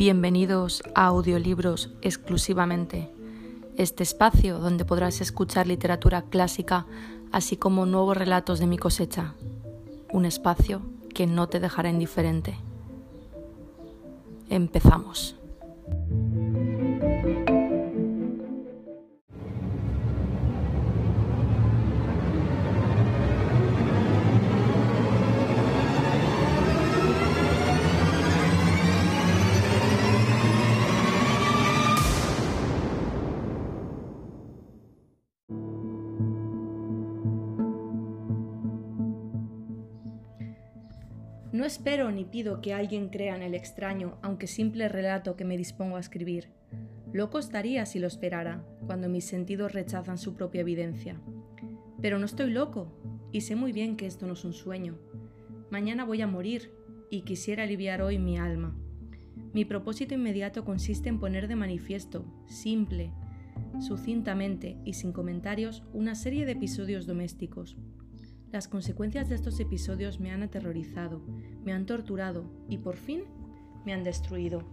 Bienvenidos a Audiolibros exclusivamente, este espacio donde podrás escuchar literatura clásica así como nuevos relatos de mi cosecha, un espacio que no te dejará indiferente. Empezamos. No espero ni pido que alguien crea en el extraño, aunque simple relato que me dispongo a escribir. Loco estaría si lo esperara, cuando mis sentidos rechazan su propia evidencia. Pero no estoy loco, y sé muy bien que esto no es un sueño. Mañana voy a morir, y quisiera aliviar hoy mi alma. Mi propósito inmediato consiste en poner de manifiesto, simple, sucintamente y sin comentarios, una serie de episodios domésticos, las consecuencias de estos episodios me han aterrorizado, me han torturado y por fin me han destruido.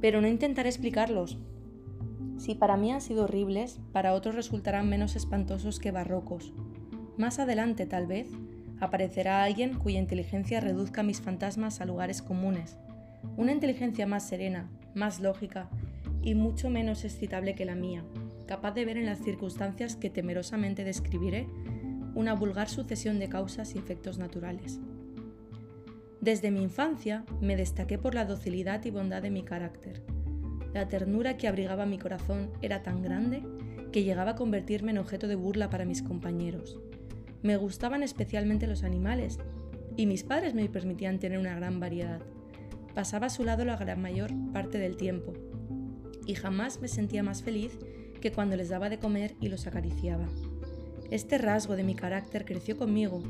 Pero no intentaré explicarlos. Si para mí han sido horribles, para otros resultarán menos espantosos que barrocos. Más adelante, tal vez, aparecerá alguien cuya inteligencia reduzca mis fantasmas a lugares comunes. Una inteligencia más serena, más lógica y mucho menos excitable que la mía, capaz de ver en las circunstancias que temerosamente describiré una vulgar sucesión de causas y efectos naturales. Desde mi infancia me destaqué por la docilidad y bondad de mi carácter. La ternura que abrigaba mi corazón era tan grande que llegaba a convertirme en objeto de burla para mis compañeros. Me gustaban especialmente los animales y mis padres me permitían tener una gran variedad. Pasaba a su lado la gran mayor parte del tiempo y jamás me sentía más feliz que cuando les daba de comer y los acariciaba. Este rasgo de mi carácter creció conmigo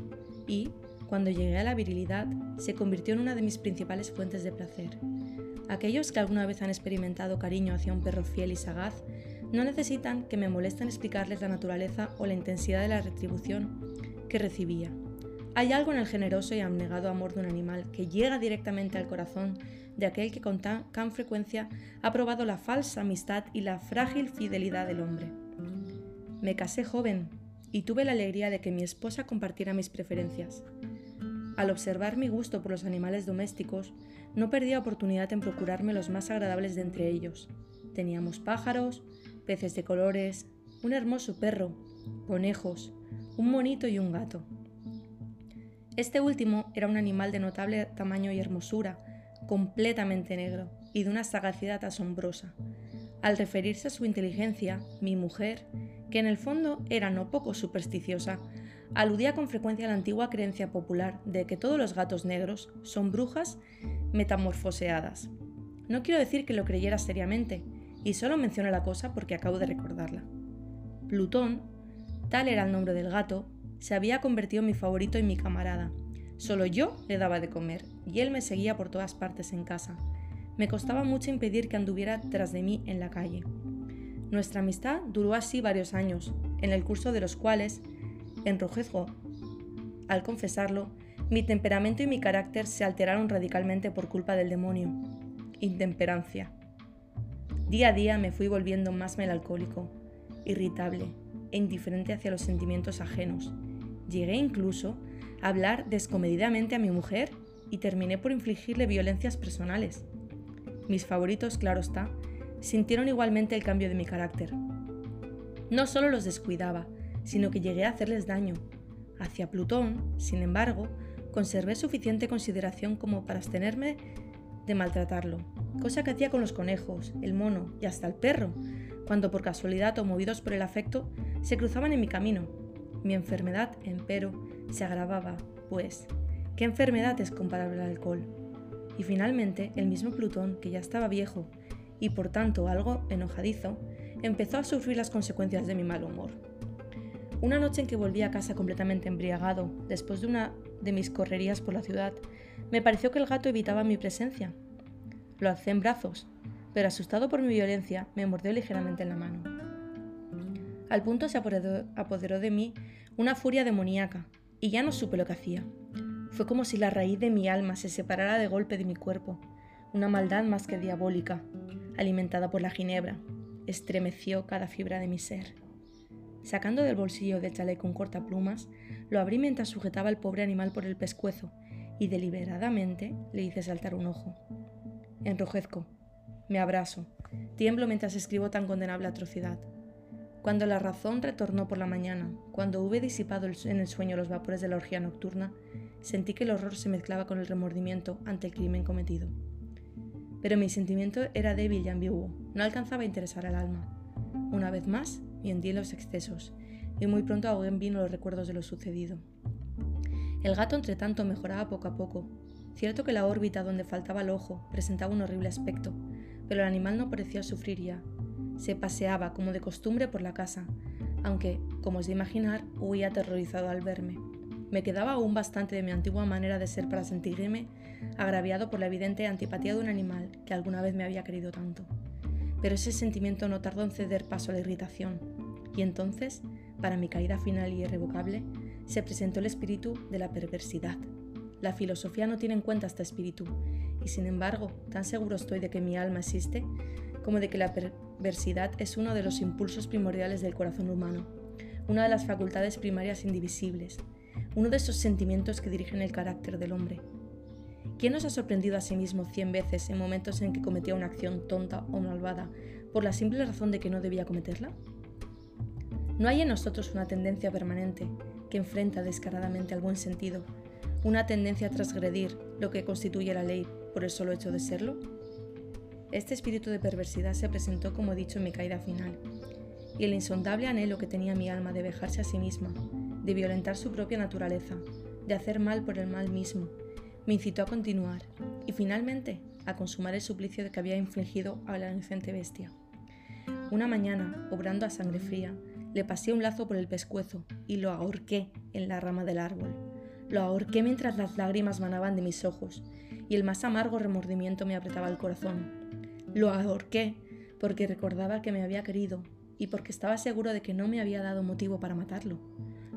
y, cuando llegué a la virilidad, se convirtió en una de mis principales fuentes de placer. Aquellos que alguna vez han experimentado cariño hacia un perro fiel y sagaz no necesitan que me molesten explicarles la naturaleza o la intensidad de la retribución que recibía. Hay algo en el generoso y abnegado amor de un animal que llega directamente al corazón de aquel que con tan, tan frecuencia ha probado la falsa amistad y la frágil fidelidad del hombre. Me casé joven y tuve la alegría de que mi esposa compartiera mis preferencias. Al observar mi gusto por los animales domésticos, no perdía oportunidad en procurarme los más agradables de entre ellos. Teníamos pájaros, peces de colores, un hermoso perro, conejos, un monito y un gato. Este último era un animal de notable tamaño y hermosura, completamente negro y de una sagacidad asombrosa. Al referirse a su inteligencia, mi mujer que en el fondo era no poco supersticiosa, aludía con frecuencia a la antigua creencia popular de que todos los gatos negros son brujas metamorfoseadas. No quiero decir que lo creyera seriamente, y solo menciono la cosa porque acabo de recordarla. Plutón, tal era el nombre del gato, se había convertido en mi favorito y mi camarada. Solo yo le daba de comer, y él me seguía por todas partes en casa. Me costaba mucho impedir que anduviera tras de mí en la calle. Nuestra amistad duró así varios años, en el curso de los cuales enrojezco. Al confesarlo, mi temperamento y mi carácter se alteraron radicalmente por culpa del demonio. Intemperancia. Día a día me fui volviendo más melancólico, irritable e indiferente hacia los sentimientos ajenos. Llegué incluso a hablar descomedidamente a mi mujer y terminé por infligirle violencias personales. Mis favoritos, claro está, sintieron igualmente el cambio de mi carácter. No solo los descuidaba, sino que llegué a hacerles daño. Hacia Plutón, sin embargo, conservé suficiente consideración como para abstenerme de maltratarlo, cosa que hacía con los conejos, el mono y hasta el perro, cuando por casualidad o movidos por el afecto se cruzaban en mi camino. Mi enfermedad, empero, se agravaba, pues, ¿qué enfermedad es comparable al alcohol? Y finalmente, el mismo Plutón, que ya estaba viejo y por tanto algo enojadizo, empezó a sufrir las consecuencias de mi mal humor. Una noche en que volví a casa completamente embriagado, después de una de mis correrías por la ciudad, me pareció que el gato evitaba mi presencia. Lo alcé en brazos, pero asustado por mi violencia, me mordió ligeramente en la mano. Al punto se apoderó de mí una furia demoníaca, y ya no supe lo que hacía. Fue como si la raíz de mi alma se separara de golpe de mi cuerpo, una maldad más que diabólica, alimentada por la ginebra, estremeció cada fibra de mi ser. Sacando del bolsillo del chaleco un cortaplumas, lo abrí mientras sujetaba al pobre animal por el pescuezo y deliberadamente le hice saltar un ojo. Enrojezco, me abrazo, tiemblo mientras escribo tan condenable atrocidad. Cuando la razón retornó por la mañana, cuando hube disipado en el sueño los vapores de la orgía nocturna, sentí que el horror se mezclaba con el remordimiento ante el crimen cometido. Pero mi sentimiento era débil y ambiguo, no alcanzaba a interesar al alma. Una vez más, y hundí en los excesos, y muy pronto ahogué en vino los recuerdos de lo sucedido. El gato, entre tanto, mejoraba poco a poco. Cierto que la órbita donde faltaba el ojo presentaba un horrible aspecto, pero el animal no parecía sufrir ya. Se paseaba, como de costumbre, por la casa, aunque, como es de imaginar, huía aterrorizado al verme. Me quedaba aún bastante de mi antigua manera de ser para sentirme agraviado por la evidente antipatía de un animal que alguna vez me había querido tanto. Pero ese sentimiento no tardó en ceder paso a la irritación, y entonces, para mi caída final y irrevocable, se presentó el espíritu de la perversidad. La filosofía no tiene en cuenta este espíritu, y sin embargo, tan seguro estoy de que mi alma existe como de que la perversidad es uno de los impulsos primordiales del corazón humano, una de las facultades primarias indivisibles, uno de esos sentimientos que dirigen el carácter del hombre. ¿Quién nos ha sorprendido a sí mismo cien veces en momentos en que cometía una acción tonta o malvada por la simple razón de que no debía cometerla? No hay en nosotros una tendencia permanente que enfrenta descaradamente al buen sentido, una tendencia a transgredir lo que constituye la ley por el solo hecho de serlo? Este espíritu de perversidad se presentó, como he dicho, en mi caída final, y el insondable anhelo que tenía mi alma de vejarse a sí misma, de violentar su propia naturaleza, de hacer mal por el mal mismo, me incitó a continuar y finalmente a consumar el suplicio que había infligido a la inocente bestia. Una mañana, obrando a sangre fría, le pasé un lazo por el pescuezo y lo ahorqué en la rama del árbol. Lo ahorqué mientras las lágrimas manaban de mis ojos y el más amargo remordimiento me apretaba el corazón. Lo ahorqué porque recordaba que me había querido y porque estaba seguro de que no me había dado motivo para matarlo.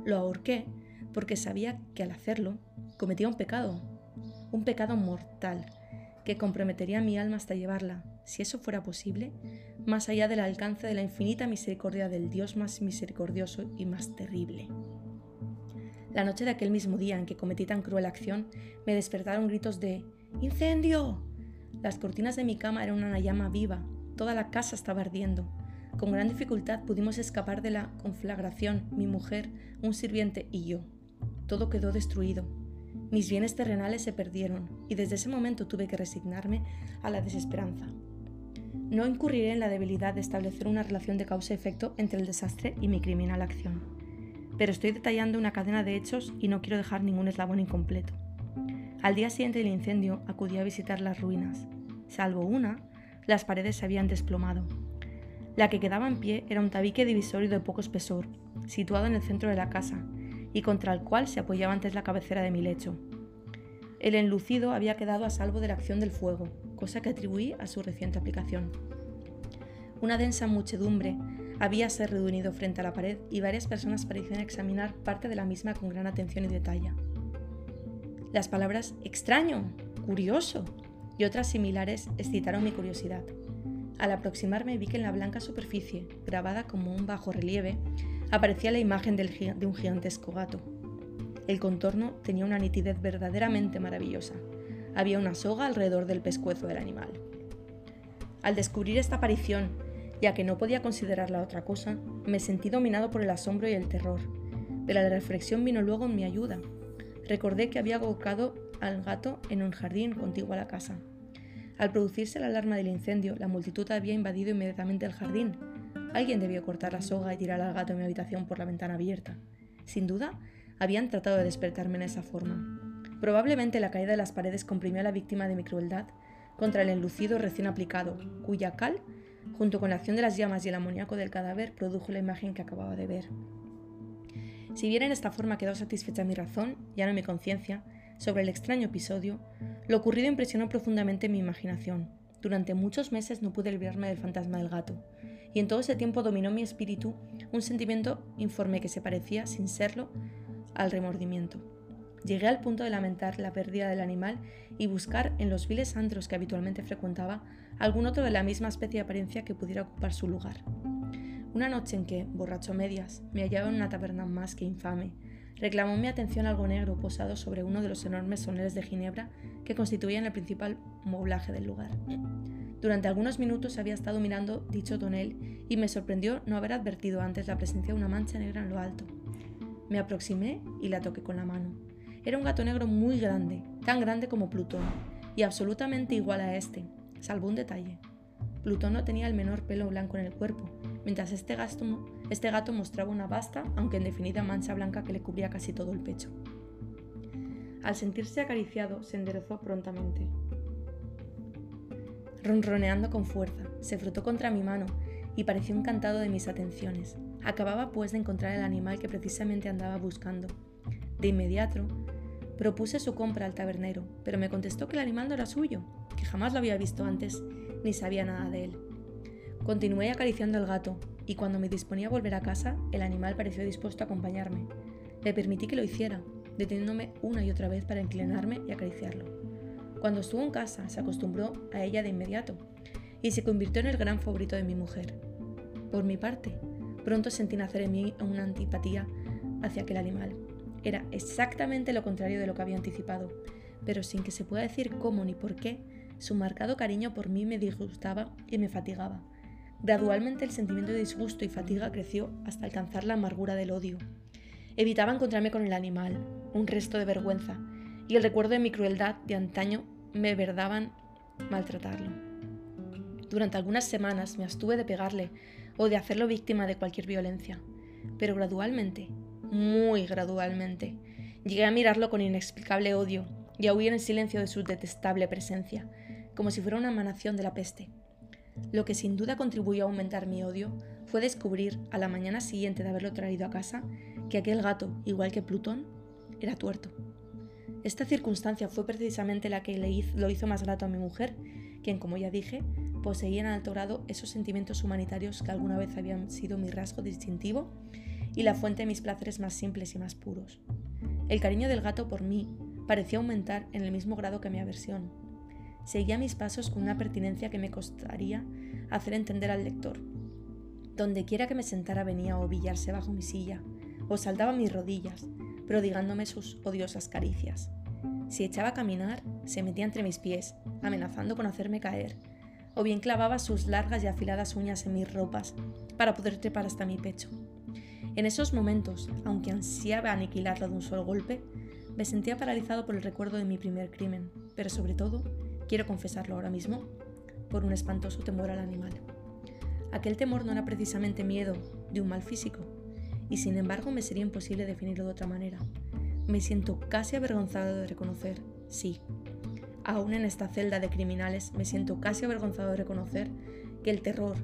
Lo ahorqué porque sabía que al hacerlo cometía un pecado, un pecado mortal, que comprometería mi alma hasta llevarla, si eso fuera posible, más allá del alcance de la infinita misericordia del Dios más misericordioso y más terrible. La noche de aquel mismo día en que cometí tan cruel acción, me despertaron gritos de ¡Incendio! Las cortinas de mi cama eran una llama viva, toda la casa estaba ardiendo. Con gran dificultad pudimos escapar de la conflagración, mi mujer, un sirviente y yo. Todo quedó destruido. Mis bienes terrenales se perdieron y desde ese momento tuve que resignarme a la desesperanza. No incurriré en la debilidad de establecer una relación de causa-efecto entre el desastre y mi criminal acción, pero estoy detallando una cadena de hechos y no quiero dejar ningún eslabón incompleto. Al día siguiente del incendio acudí a visitar las ruinas. Salvo una, las paredes se habían desplomado. La que quedaba en pie era un tabique divisorio de poco espesor, situado en el centro de la casa, y contra el cual se apoyaba antes la cabecera de mi lecho. El enlucido había quedado a salvo de la acción del fuego, cosa que atribuí a su reciente aplicación. Una densa muchedumbre habíase reunido frente a la pared y varias personas parecían examinar parte de la misma con gran atención y detalle. Las palabras extraño, curioso y otras similares excitaron mi curiosidad. Al aproximarme vi que en la blanca superficie, grabada como un bajo relieve, aparecía la imagen de un gigantesco gato. El contorno tenía una nitidez verdaderamente maravillosa. Había una soga alrededor del pescuezo del animal. Al descubrir esta aparición, ya que no podía considerarla otra cosa, me sentí dominado por el asombro y el terror, pero la reflexión vino luego en mi ayuda. Recordé que había colocado al gato en un jardín contiguo a la casa. Al producirse la alarma del incendio, la multitud había invadido inmediatamente el jardín. Alguien debió cortar la soga y tirar al gato en mi habitación por la ventana abierta. Sin duda, habían tratado de despertarme en esa forma. Probablemente la caída de las paredes comprimió a la víctima de mi crueldad contra el enlucido recién aplicado, cuya cal, junto con la acción de las llamas y el amoníaco del cadáver, produjo la imagen que acababa de ver. Si bien en esta forma quedó satisfecha mi razón, ya no mi conciencia, sobre el extraño episodio, lo ocurrido impresionó profundamente mi imaginación. Durante muchos meses no pude librarme del fantasma del gato, y en todo ese tiempo dominó mi espíritu un sentimiento informe que se parecía, sin serlo, al remordimiento. Llegué al punto de lamentar la pérdida del animal y buscar en los viles antros que habitualmente frecuentaba algún otro de la misma especie de apariencia que pudiera ocupar su lugar. Una noche en que, borracho medias, me hallaba en una taberna más que infame, reclamó mi atención algo negro posado sobre uno de los enormes soneles de Ginebra que constituían el principal moblaje del lugar. Durante algunos minutos había estado mirando dicho tonel y me sorprendió no haber advertido antes la presencia de una mancha negra en lo alto. Me aproximé y la toqué con la mano. Era un gato negro muy grande, tan grande como Plutón, y absolutamente igual a este, salvo un detalle. Plutón no tenía el menor pelo blanco en el cuerpo, mientras este gato, este gato mostraba una vasta, aunque indefinida mancha blanca que le cubría casi todo el pecho. Al sentirse acariciado, se enderezó prontamente. Ronroneando con fuerza, se frotó contra mi mano y pareció encantado de mis atenciones. Acababa pues de encontrar el animal que precisamente andaba buscando. De inmediato, propuse su compra al tabernero, pero me contestó que el animal no era suyo, que jamás lo había visto antes ni sabía nada de él. Continué acariciando al gato, y cuando me disponía a volver a casa, el animal pareció dispuesto a acompañarme. Le permití que lo hiciera, deteniéndome una y otra vez para inclinarme y acariciarlo. Cuando estuvo en casa, se acostumbró a ella de inmediato, y se convirtió en el gran favorito de mi mujer. Por mi parte, pronto sentí nacer en mí una antipatía hacia aquel animal. Era exactamente lo contrario de lo que había anticipado, pero sin que se pueda decir cómo ni por qué, su marcado cariño por mí me disgustaba y me fatigaba Gradualmente el sentimiento de disgusto y fatiga creció hasta alcanzar la amargura del odio. Evitaba encontrarme con el animal, un resto de vergüenza, y el recuerdo de mi crueldad de antaño me verdaban maltratarlo. Durante algunas semanas me abstuve de pegarle o de hacerlo víctima de cualquier violencia, pero gradualmente, muy gradualmente, llegué a mirarlo con inexplicable odio y a huir en silencio de su detestable presencia, como si fuera una emanación de la peste. Lo que sin duda contribuyó a aumentar mi odio fue descubrir, a la mañana siguiente de haberlo traído a casa, que aquel gato, igual que Plutón, era tuerto. Esta circunstancia fue precisamente la que le lo hizo más grato a mi mujer, quien, como ya dije, poseía en alto grado esos sentimientos humanitarios que alguna vez habían sido mi rasgo distintivo y la fuente de mis placeres más simples y más puros. El cariño del gato por mí parecía aumentar en el mismo grado que mi aversión, Seguía mis pasos con una pertinencia que me costaría hacer entender al lector. Donde quiera que me sentara venía a ovillarse bajo mi silla, o saltaba mis rodillas, prodigándome sus odiosas caricias. Si echaba a caminar, se metía entre mis pies, amenazando con hacerme caer, o bien clavaba sus largas y afiladas uñas en mis ropas para poder trepar hasta mi pecho. En esos momentos, aunque ansiaba aniquilarlo de un solo golpe, me sentía paralizado por el recuerdo de mi primer crimen, pero sobre todo quiero confesarlo ahora mismo, por un espantoso temor al animal. Aquel temor no era precisamente miedo de un mal físico, y sin embargo me sería imposible definirlo de otra manera. Me siento casi avergonzado de reconocer, sí, aún en esta celda de criminales me siento casi avergonzado de reconocer que el terror,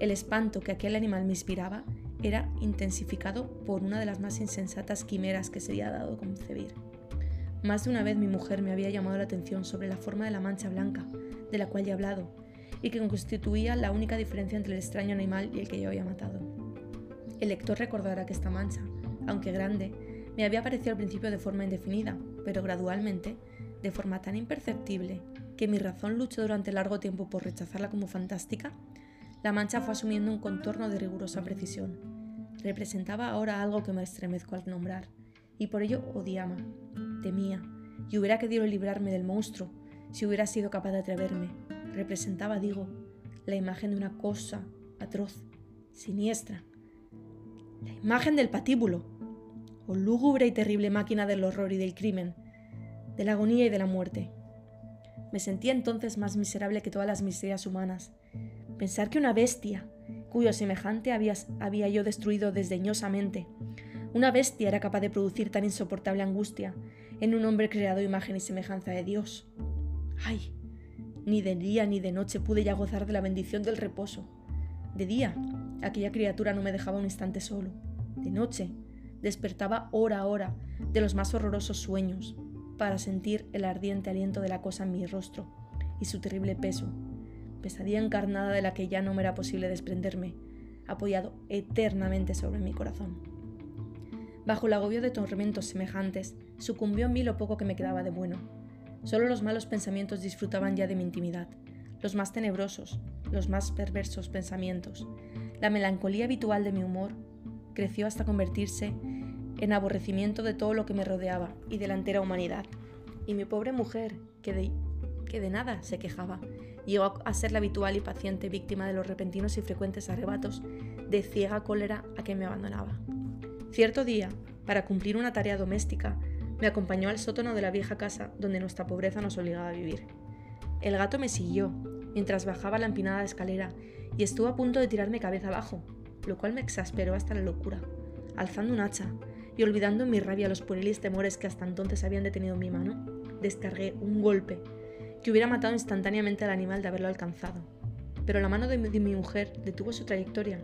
el espanto que aquel animal me inspiraba, era intensificado por una de las más insensatas quimeras que se había dado concebir. Más de una vez mi mujer me había llamado la atención sobre la forma de la mancha blanca, de la cual ya he hablado, y que constituía la única diferencia entre el extraño animal y el que yo había matado. El lector recordará que esta mancha, aunque grande, me había aparecido al principio de forma indefinida, pero gradualmente, de forma tan imperceptible que mi razón luchó durante largo tiempo por rechazarla como fantástica, la mancha fue asumiendo un contorno de rigurosa precisión. Representaba ahora algo que me estremezco al nombrar, y por ello odiaba, temía, y hubiera querido librarme del monstruo si hubiera sido capaz de atreverme. Representaba, digo, la imagen de una cosa atroz, siniestra. La imagen del patíbulo, o lúgubre y terrible máquina del horror y del crimen, de la agonía y de la muerte. Me sentía entonces más miserable que todas las miserias humanas. Pensar que una bestia, cuyo semejante había, había yo destruido desdeñosamente, una bestia era capaz de producir tan insoportable angustia en un hombre creado imagen y semejanza de Dios. ¡Ay! Ni de día ni de noche pude ya gozar de la bendición del reposo. De día, aquella criatura no me dejaba un instante solo. De noche, despertaba hora a hora de los más horrorosos sueños para sentir el ardiente aliento de la cosa en mi rostro y su terrible peso, pesadilla encarnada de la que ya no me era posible desprenderme, apoyado eternamente sobre mi corazón. Bajo el agobio de tormentos semejantes, sucumbió en mí lo poco que me quedaba de bueno. Solo los malos pensamientos disfrutaban ya de mi intimidad, los más tenebrosos, los más perversos pensamientos. La melancolía habitual de mi humor creció hasta convertirse en aborrecimiento de todo lo que me rodeaba y de la entera humanidad. Y mi pobre mujer, que de, que de nada se quejaba, llegó a ser la habitual y paciente víctima de los repentinos y frecuentes arrebatos de ciega cólera a que me abandonaba. Cierto día, para cumplir una tarea doméstica, me acompañó al sótano de la vieja casa donde nuestra pobreza nos obligaba a vivir. El gato me siguió mientras bajaba la empinada escalera y estuvo a punto de tirarme cabeza abajo, lo cual me exasperó hasta la locura. Alzando un hacha y olvidando en mi rabia los pueriles temores que hasta entonces habían detenido mi mano, descargué un golpe que hubiera matado instantáneamente al animal de haberlo alcanzado. Pero la mano de mi, mujer detuvo su trayectoria.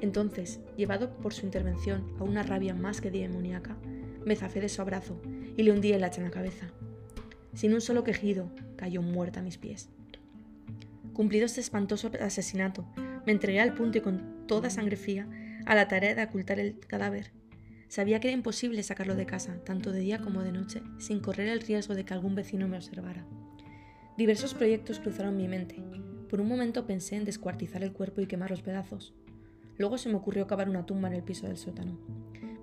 Entonces, llevado por su intervención a una rabia más que demoníaca, me zafé de su abrazo y le hundí el hacha en la cabeza. Sin un solo quejido, cayó muerta a mis pies. Cumplido este espantoso asesinato, me entregué al punto y con toda sangre fría a la tarea de ocultar el cadáver. Sabía que era imposible sacarlo de casa, tanto de día como de noche, sin correr el riesgo de que algún vecino me observara. Diversos proyectos cruzaron mi mente. Por un momento pensé en descuartizar el cuerpo y quemar los pedazos. Luego se me ocurrió cavar una tumba en el piso del sótano.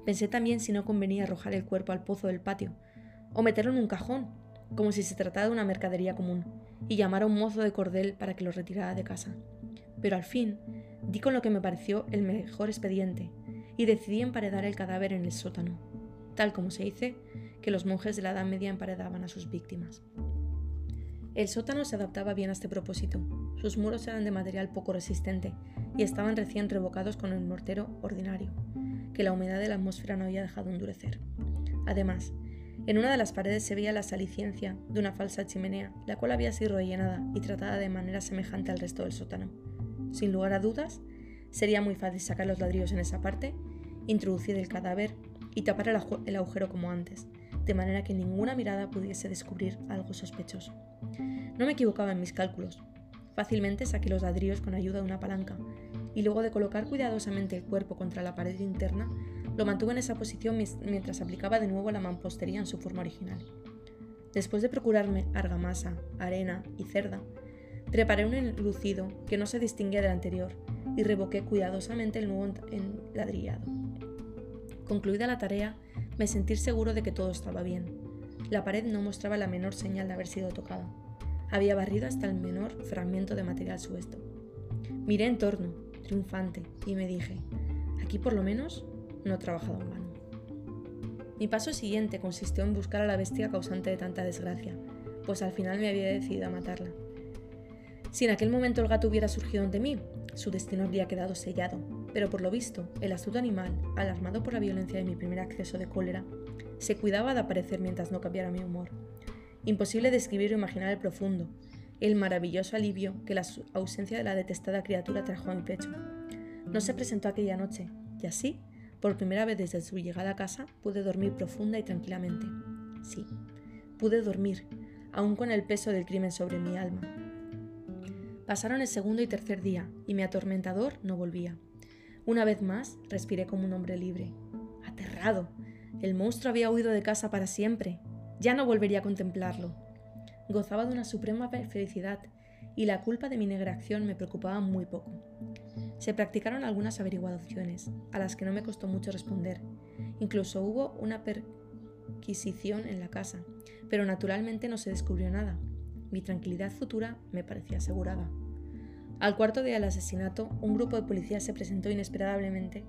Pensé también si no convenía arrojar el cuerpo al pozo del patio, o meterlo en un cajón, como si se tratara de una mercadería común, y llamar a un mozo de cordel para que lo retirara de casa. Pero al fin di con lo que me pareció el mejor expediente, y decidí emparedar el cadáver en el sótano, tal como se dice que los monjes de la Edad Media emparedaban a sus víctimas. El sótano se adaptaba bien a este propósito. Sus muros eran de material poco resistente y estaban recién revocados con el mortero ordinario, que la humedad de la atmósfera no había dejado endurecer. Además, en una de las paredes se veía la saliciencia de una falsa chimenea, la cual había sido rellenada y tratada de manera semejante al resto del sótano. Sin lugar a dudas, sería muy fácil sacar los ladrillos en esa parte, introducir el cadáver y tapar el, agujero como antes, de manera que ninguna mirada pudiese descubrir algo sospechoso. No me equivocaba en mis cálculos. Fácilmente saqué los ladrillos con ayuda de una palanca y luego de colocar cuidadosamente el cuerpo contra la pared interna, lo mantuve en esa posición mientras aplicaba de nuevo la mampostería en su forma original. Después de procurarme argamasa, arena y cerda, preparé un enlucido que no se distinguía del anterior y revoqué cuidadosamente el nuevo enladrillado. Concluida la tarea, me sentí seguro de que todo estaba bien. La pared no mostraba la menor señal de haber sido tocada. Había barrido hasta el menor fragmento de material suesto. Miré en torno, triunfante, y me dije, aquí por lo menos no he trabajado en vano. Mi paso siguiente consistió en buscar a la bestia causante de tanta desgracia, pues al final me había decidido a matarla. Si en aquel momento el gato hubiera surgido ante mí, su destino habría quedado sellado, pero por lo visto, el astuto animal, alarmado por la violencia de mi primer acceso de cólera, se cuidaba de aparecer mientras no cambiara mi humor. Imposible describir o imaginar el profundo, el maravilloso alivio que la ausencia de la detestada criatura trajo a mi pecho. No se presentó aquella noche, y así, por primera vez desde su llegada a casa, pude dormir profunda y tranquilamente. Sí, pude dormir, aún con el peso del crimen sobre mi alma. Pasaron el segundo y tercer día, y mi atormentador no volvía. Una vez más, respiré como un hombre libre. Aterrado. El monstruo había huido de casa para siempre. Ya no volvería a contemplarlo. Gozaba de una suprema felicidad y la culpa de mi negra acción me preocupaba muy poco. Se practicaron algunas averiguaciones, a las que no me costó mucho responder. Incluso hubo una perquisición en la casa, pero naturalmente no se descubrió nada. Mi tranquilidad futura me parecía asegurada. Al cuarto día del asesinato, un grupo de policías se presentó inesperadamente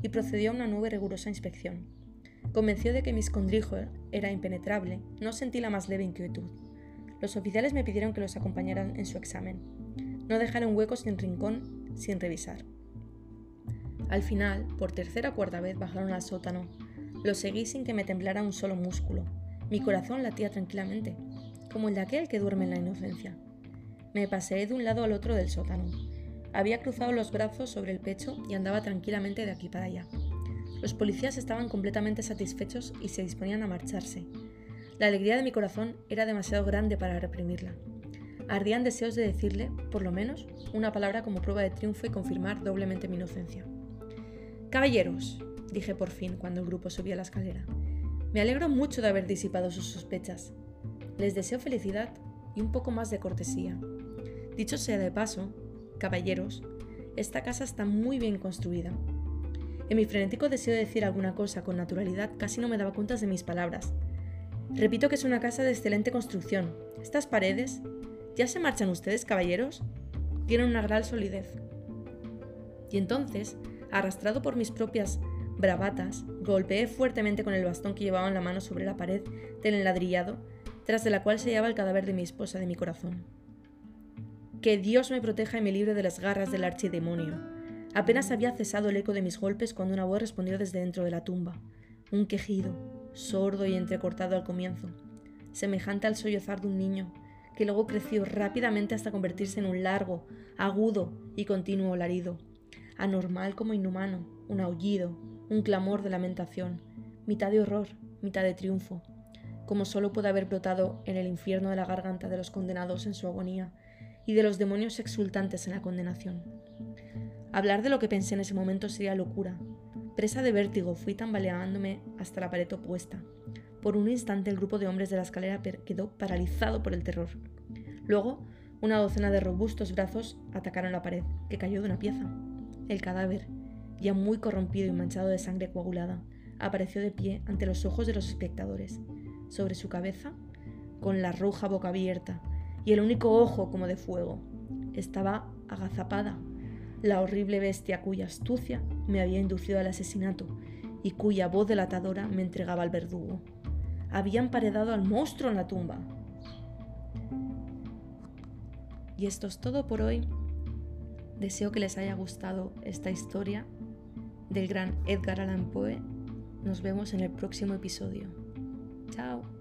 y procedió a una nueva y rigurosa inspección. Convencido de que mi escondrijo era impenetrable, no sentí la más leve inquietud. Los oficiales me pidieron que los acompañaran en su examen. No dejaron huecos ni rincón sin revisar. Al final, por tercera o cuarta vez bajaron al sótano. Lo seguí sin que me temblara un solo músculo. Mi corazón latía tranquilamente, como el de aquel que duerme en la inocencia. Me paseé de un lado al otro del sótano. Había cruzado los brazos sobre el pecho y andaba tranquilamente de aquí para allá. Los policías estaban completamente satisfechos y se disponían a marcharse, la alegría de mi corazón era demasiado grande para reprimirla. Ardían deseos de decirle, por lo menos, una palabra como prueba de triunfo y confirmar doblemente mi inocencia. Caballeros, dije por fin cuando el grupo subía la escalera, Me alegro mucho de haber disipado sus sospechas. Les deseo felicidad y un poco más de cortesía. Dicho sea de paso, caballeros, esta casa está muy bien construida. En mi frenético deseo de decir alguna cosa con naturalidad casi no me daba cuenta de mis palabras. Repito que es una casa de excelente construcción. Estas paredes... ¿Ya se marchan ustedes, caballeros? Tienen una gran solidez. Y entonces, arrastrado por mis propias bravatas, golpeé fuertemente con el bastón que llevaba en la mano sobre la pared del enladrillado, tras de la cual se hallaba el cadáver de mi esposa de mi corazón. Que Dios me proteja y me libre de las garras del archidemonio. Apenas había cesado el eco de mis golpes cuando una voz respondió desde dentro de la tumba. Un quejido, sordo y entrecortado al comienzo, semejante al sollozar de un niño, que luego creció rápidamente hasta convertirse en un largo, agudo y continuo larido, anormal como inhumano, un aullido, un clamor de lamentación, mitad de horror, mitad de triunfo, como solo puede haber brotado en el infierno de la garganta de los condenados en su agonía y de los demonios exultantes en la condenación. Hablar de lo que pensé en ese momento sería locura. Presa de vértigo, fui tambaleándome hasta la pared opuesta. Por un instante el grupo de hombres de la escalera quedó paralizado por el terror. Luego, una docena de robustos brazos atacaron la pared, que cayó de una pieza. El cadáver, ya muy corrompido y manchado de sangre coagulada, apareció de pie ante los ojos de los espectadores. Sobre su cabeza, con la roja boca abierta y el único ojo como de fuego, estaba agazapada la horrible bestia cuya astucia me había inducido al asesinato y cuya voz delatadora me entregaba al verdugo. Había emparedado al monstruo en la tumba. Y esto es todo por hoy. Deseo que les haya gustado esta historia del gran Edgar Allan Poe. Nos vemos en el próximo episodio. Chao.